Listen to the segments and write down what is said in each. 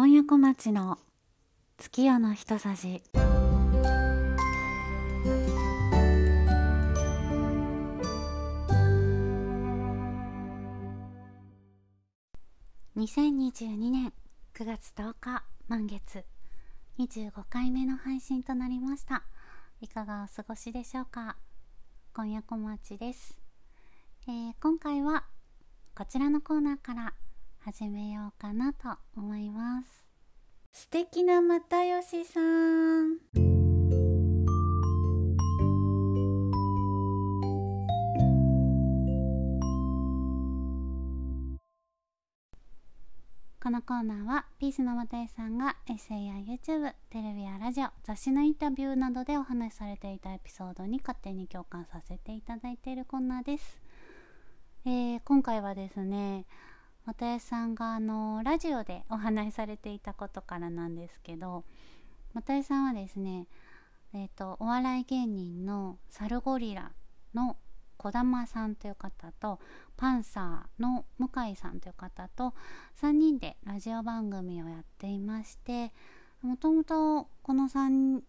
今夜小町の月夜の一さじ。2022年9月10日満月。25回目の配信となりました。いかがお過ごしでしょうか？今夜小町です、えー、今回はこちらのコーナーから始めようかなと思います素敵な又吉さんこのコーナーはピースの又吉さんがエッセイや YouTube、テレビやラジオ、雑誌のインタビューなどでお話しされていたエピソードに勝手に共感させていただいているコーナーです。えー、今回はですね、又吉さんがあのラジオでお話しされていたことからなんですけど又吉さんはですね、えーと、お笑い芸人のサルゴリラの児玉さんという方とパンサーの向井さんという方と3人でラジオ番組をやっていましてもともとこの3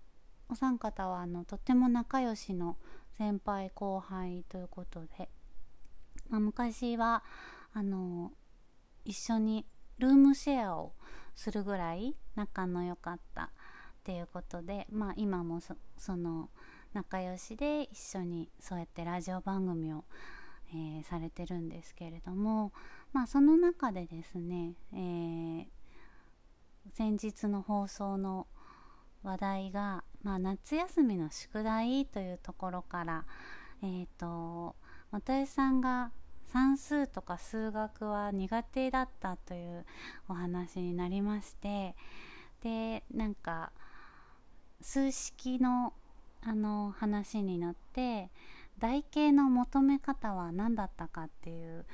お三方はあのとっても仲良しの先輩後輩ということで、まあ、昔はあの一緒にルームシェアをするぐらい仲の良かったっていうことで、まあ、今もその仲良しで一緒にそうやってラジオ番組を、えー、されてるんですけれども、まあ、その中でですね、えー、先日の放送の話題が、まあ、夏休みの宿題というところから、えーと、又吉さんが算数とか数学は苦手だったというお話になりましてでなんか数式のあの話になって台形の求め方は何だったかっていう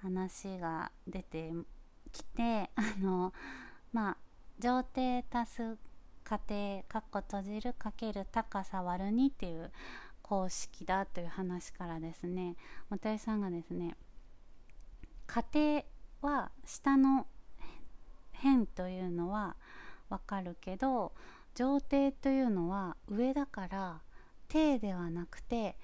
話が出てきてあのまあ上底足す過程かっこ閉じるかける高さ割る2っていう公式だという話からですね又吉さんがですね家庭は下の辺というのはわかるけど上底というのは上だから底ではなくて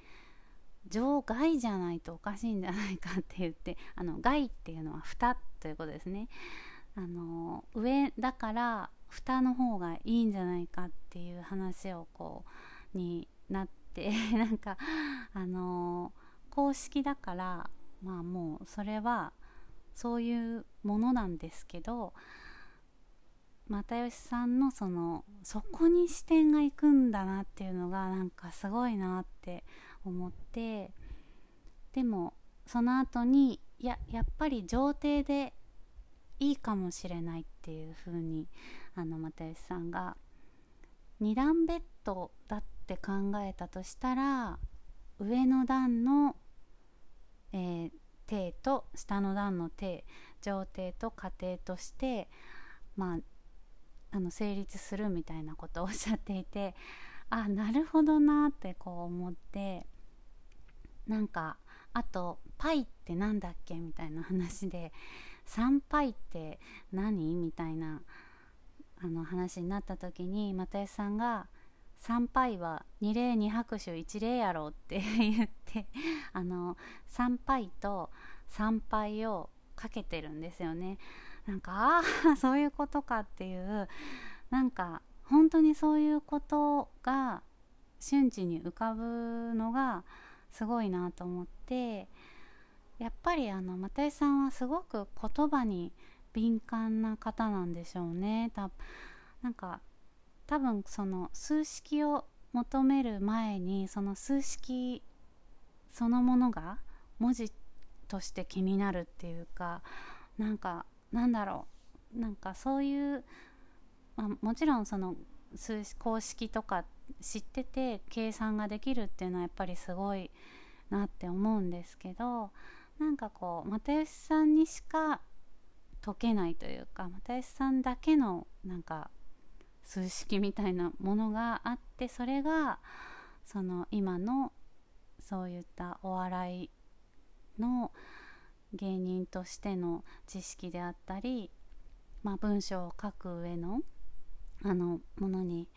上外じゃないとおかしいんじゃないかって言ってあの外っていうのは蓋ということですね。あの上だから蓋の方がいいんじゃないかっていう話をこうになって なんかあの公式だからまあもうそれはそういうものなんですけど又吉さんのそのそこに視点がいくんだなっていうのがなんかすごいなって思ってでもその後にいややっぱり上底でいいかもしれないっていう風にあの又吉さんが2段ベッドだっって考えたとしたら上の段の、えー、底と下の段の底上底と下底としてまああの成立するみたいなことをおっしゃっていて あなるほどなってこう思ってなんかあとパイって何だっけみたいな話で 3パイって何？みたいなあの話になった時に又吉さんが「3パイは2例2拍手1例やろう」って言って あの3パイと3パイをかけてるんですよね。なんかああそういうことかっていうなんか本当にそういうことが瞬時に浮かぶのがすごいなと思ってやっぱりあの又吉さんはすごく言葉に敏感な方なんでしょうね。たなんか多分その数式を求める前にその数式そのものが文字として気になるっていうかなんかなんだろう。なんかそういう、まあ、もちろんその数公式とか知ってて計算ができるっていうのはやっぱりすごいなって思うんですけどなんかこう又吉さんにしか解けないというか又吉さんだけのなんか数式みたいなものがあってそれがその今のそういったお笑いの芸人としての知識であったりまあ、文章を書く上のあのものに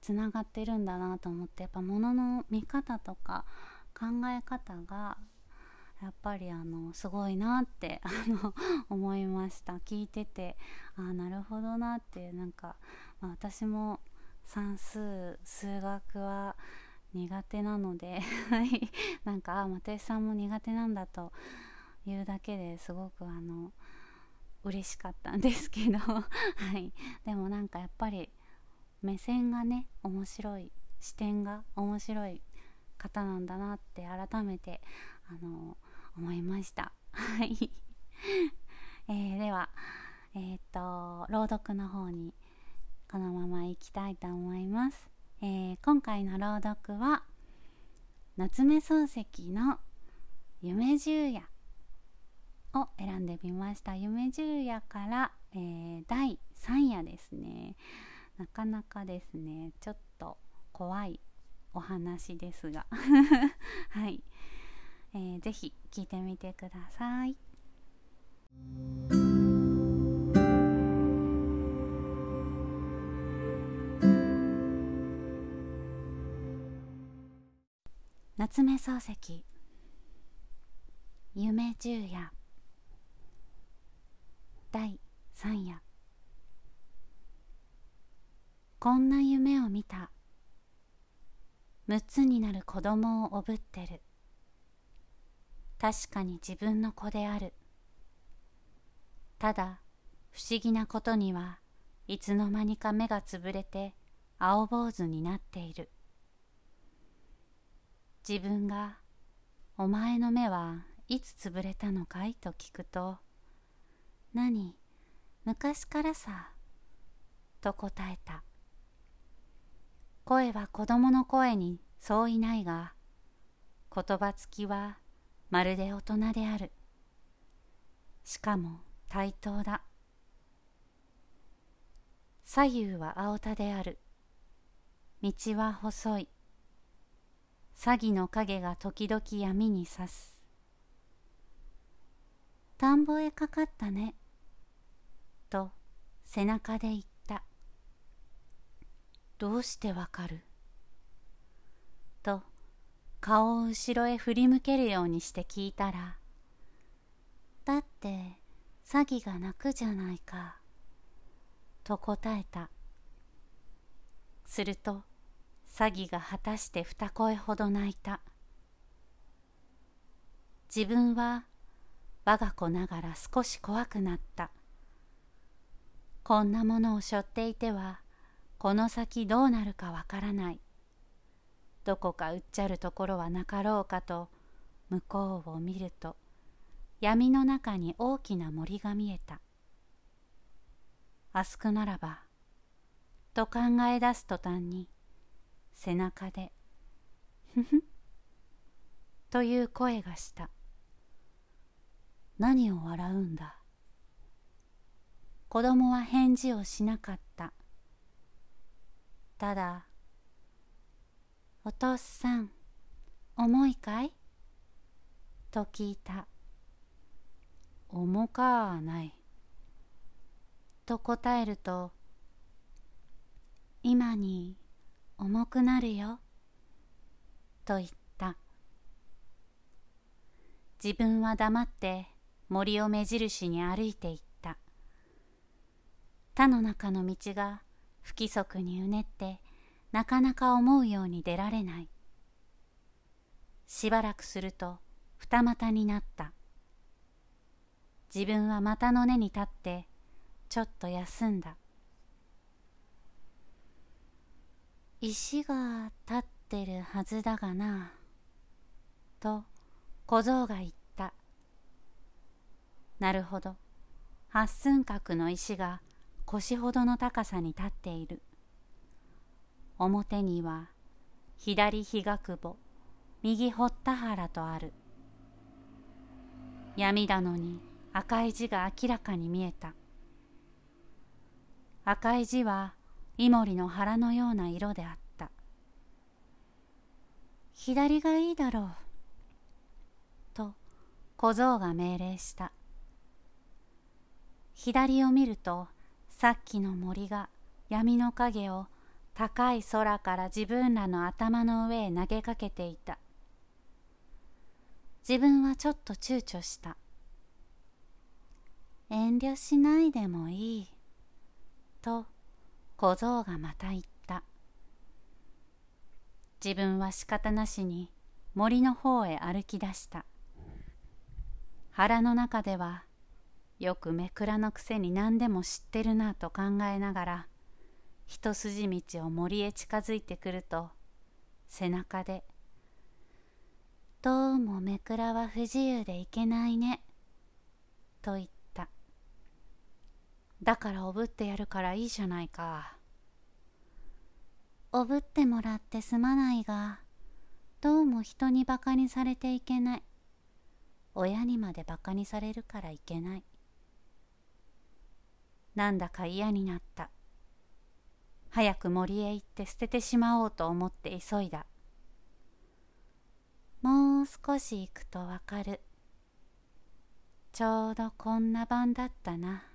つながってるんだなと思ってやっぱものの見方とか考え方がやっぱりあのすごいなって あの思いました。聞いててああなるほどなってなんか、まあ、私も算数数学は苦手なので なんかああ又吉さんも苦手なんだというだけですごくあの嬉しかったんですけど はい。でもなんかやっぱり目線がね面白い視点が面白い方なんだなって改めてあの思いました。はい。えー、ではえっ、と朗読の方にこのままいきたいと思います、えー、今回の朗読は夏目漱石の夢十夜を選んでみました。夢十夜から、えー、第3夜ですね。なかなかですねちょっと怖いお話ですが。はい、えー、ぜひ聞いてみてください。夏目漱石。夢十夜。第三夜。こんな夢を見た。6つになる子供をおぶってる。確かに自分の子である。ただ不思議なことにはいつの間にか目がつぶれて青坊主になっている。自分が「お前の目はいつつぶれたのかい?」と聞くと「何昔からさ」と答えた。声は子供の声にそういないが言葉つきはまるで大人である。しかも対等だ。左右は青田である。道は細い。詐欺の影が時々闇にさす。田んぼへかかったね。と背中で言った。どうしてわかる？と顔を後ろへ振り向けるようにして聞いたらだって詐欺が泣くじゃないか。と答えた。すると詐欺が果たして二声ほど泣いた自分は我が子ながら少し怖くなったこんなものを背負っていてはこの先どうなるかわからない。どこかうっちゃるところはなかろうかと向こうを見ると闇の中に大きな森が見えた。あすくならばと考え出す途端に背中で「ふふ」という声がした。何を笑うんだ？子供は返事をしなかった。ただ「お父さん重いかい?」と聞いた「重かない」と答えると「今に重くなるよ」と言った。自分は黙って森を目印に歩いていった。田の中の道が不規則にうねってなかなか思うように出られない。しばらくすると二股になった。自分は股の根に立ってちょっと休んだ。石が立ってるはずだがなと小僧が言った。なるほど。八寸角の石が腰ほどの高さに立っている。表には左日が久保右堀田原とある。闇だのに赤い字が明らかに見えた。赤い字はイモリの腹のような色であった。左がいいだろうと小僧が命令した。左を見るとさっきの森が闇の影を高い空から自分らの頭の上へ投げかけていた。自分はちょっと躊躇した。遠慮しないでもいいと小僧がまた言った。自分は仕方なしに森の方へ歩き出した。腹の中ではよくめくらのくせに何でも知ってるなと考えながら一筋道を森へ近づいてくると背中で「どうもめくらは不自由でいけないね」と言った「だからおぶってやるからいいじゃないか」おぶってもらってすまないがどうも人にバカにされていけない。親にまでバカにされるからいけない。なんだか嫌になった。早く森へ行って捨ててしまおうと思って急いだ。もう少し行くとわかる。ちょうどこんな晩だったな。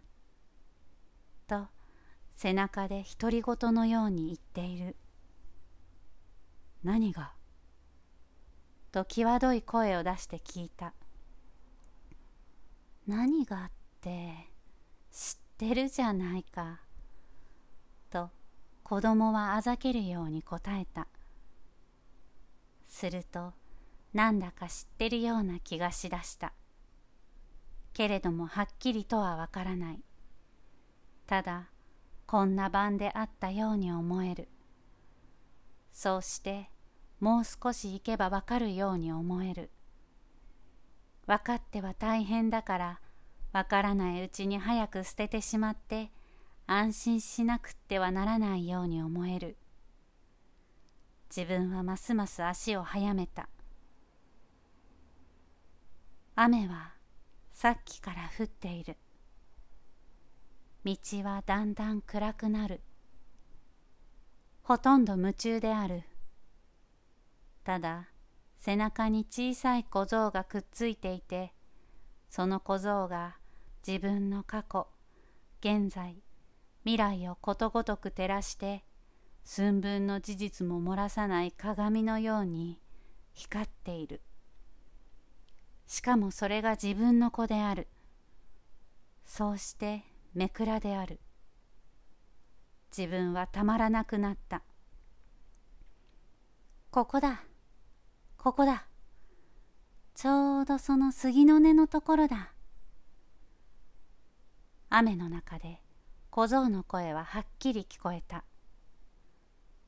と背中で独り言のように言っている何が？と際どい声を出して聞いた何がって知ってるじゃないか。と子供はあざけるように答えた。するとなんだか知ってるような気がしだした。けれどもはっきりとはわからない。ただこんな晩であったように思える。そうしてもう少し行けばわかるように思える。分かっては大変だからわからないうちに早く捨ててしまって安心しなくってはならないように思える自分はますます足を速めた雨はさっきから降っている道はだんだん暗くなる。ほとんど夢中である。ただ背中に小さい小僧がくっついていてその小僧が自分の過去現在未来をことごとく照らして寸分の事実も漏らさない鏡のように光っている。しかもそれが自分の子である。そうしてめくらである。自分はたまらなくなった。ここだ。ここだ。ちょうどその杉の根のところだ。雨の中で小僧の声ははっきり聞こえた。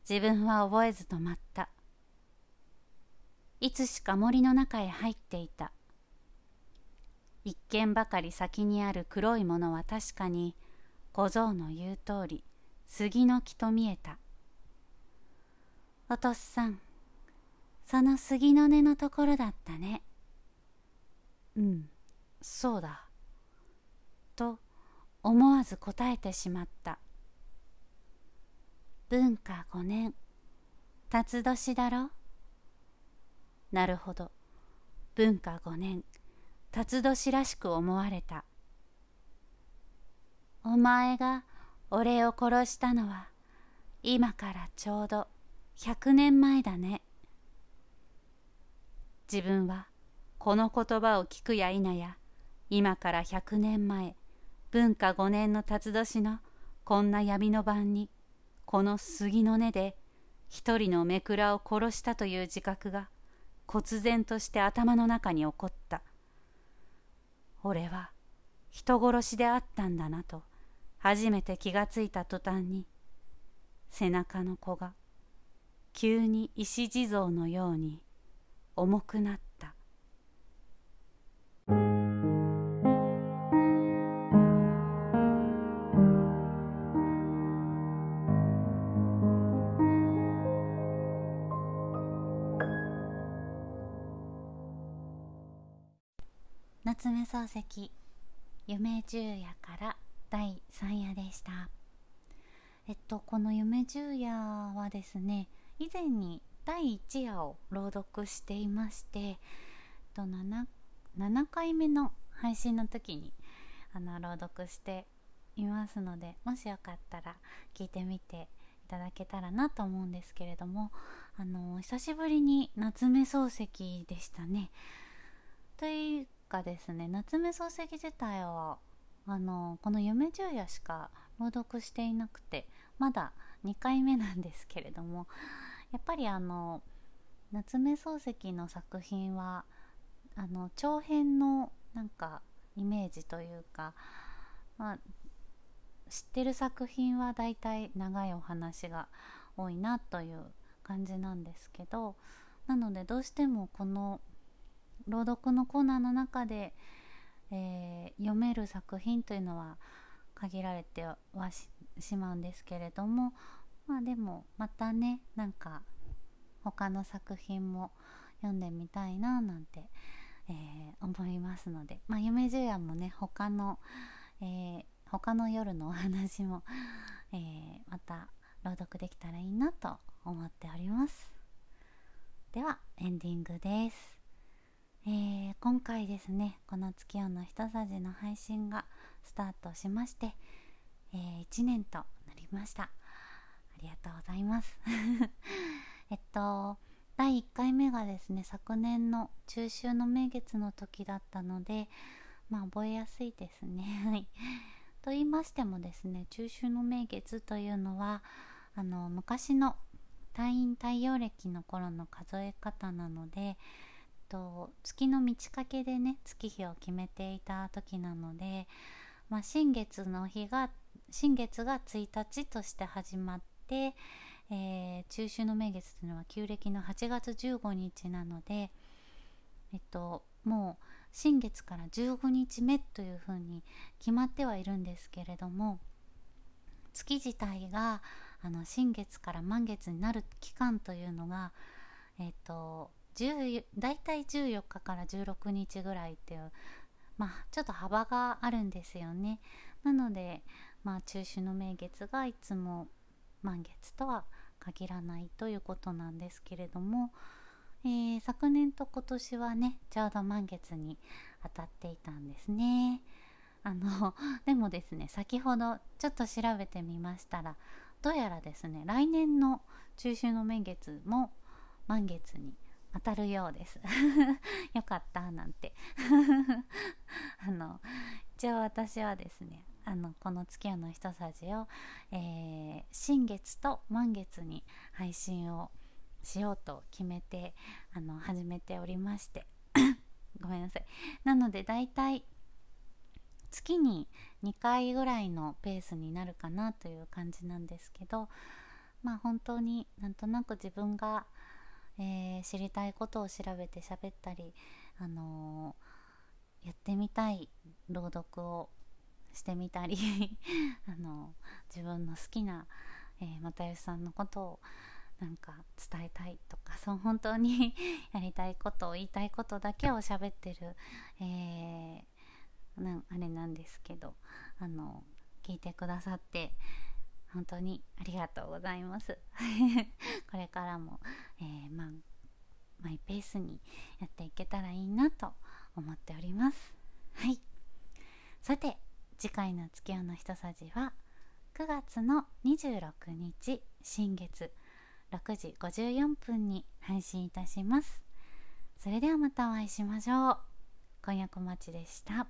自分は覚えずとまった。いつしか森の中へ入っていた。一軒ばかり先にある黒いものは確かに小僧の言う通り杉の木と見えた。おとっさんその杉の根のところだったね。うんそうだ。と思わず答えてしまった。文化五年辰年だろ？なるほど。文化五年。辰年らしく思われた。お前が俺を殺したのは今からちょうど100年前だね。自分はこの言葉を聞くや否や今から100年前文化五年の辰年のこんな闇の晩にこの杉の根で一人のめくらを殺したという自覚が忽然として頭の中に起こった。俺は人殺しであったんだなと初めて気がついた途端に背中の子が急に石地蔵のように重くなった石夢十夜から第3夜でしたえっとこの夢十夜はですね以前に第1夜を朗読していまして、えっと 7, 7回目の配信の時にあの朗読していますのでもしよかったら聞いてみていただけたらなと思うんですけれどもあの久しぶりに夏目漱石でしたね。というかですね夏目漱石自体はあのこの「夢十夜」しか朗読していなくてまだ2回目なんですけれども やっぱりあの夏目漱石の作品はあの長編のなんかイメージというか、まあ、知ってる作品はだいたい長いお話が多いなという感じなんですけどなのでどうしてもこの朗読のコーナーの中で、えー、読める作品というのは限られてはしまうんですけれどもまあでもまたねなんか他の作品も読んでみたいななんて、えー、思いますので、まあ、夢十夜もね他の、えー、他の夜のお話も、えー、また朗読できたらいいなと思っております。ではエンディングです、えー、今回ですねこの月夜の一さじの配信がスタートしまして、えー、1年となりました。ありがとうございます。えっと第1回目がですね昨年の中秋の名月の時だったのでまあ覚えやすいですね。はい。と言いましてもですね中秋の名月というのはあの昔の退院太陽暦の頃の数え方なのでと月の満ち欠けでね月日を決めていた時なので、まあ、新月の日が新月が1日として始まって、えー、中秋の名月というのは旧暦の8月15日なので、えっと、もう新月から15日目というふうに決まってはいるんですけれども月自体があの新月から満月になる期間というのが、えっと、大体14日から16日ぐらいっていうまあちょっと幅があるんですよね。なので、まあ、中秋の名月がいつも満月とは限らないということなんですけれども、えー、昨年と今年はねちょうど満月に当たっていたんですね。あの でもですね先ほどちょっと調べてみましたらどうやらですね来年の中秋の名月も満月に当たるようです。よかったなんて。あの一応私はですねあのこの月夜の一さじを、えー、新月と満月に配信をしようと決めてあの始めておりまして。ごめんなさい。なのでだいたい月に2回ぐらいのペースになるかなという感じなんですけどまあ本当になんとなく自分が、えー、知りたいことを調べて喋ったり、あのー、やってみたい朗読をしてみたり あの自分の好きな、えー、又吉さんのことをなんか伝えたいとかそう本当に やりたいことを言いたいことだけを喋ってる、え、なあれなんですけどあの聞いてくださって本当にありがとうございます。これからも、えー、まマイペースにやっていけたらいいなと思っております。はい。さて次回の月夜の一さじは9月の26日新月6時54分に配信いたします。それではまたお会いしましょう。今夜小町でした。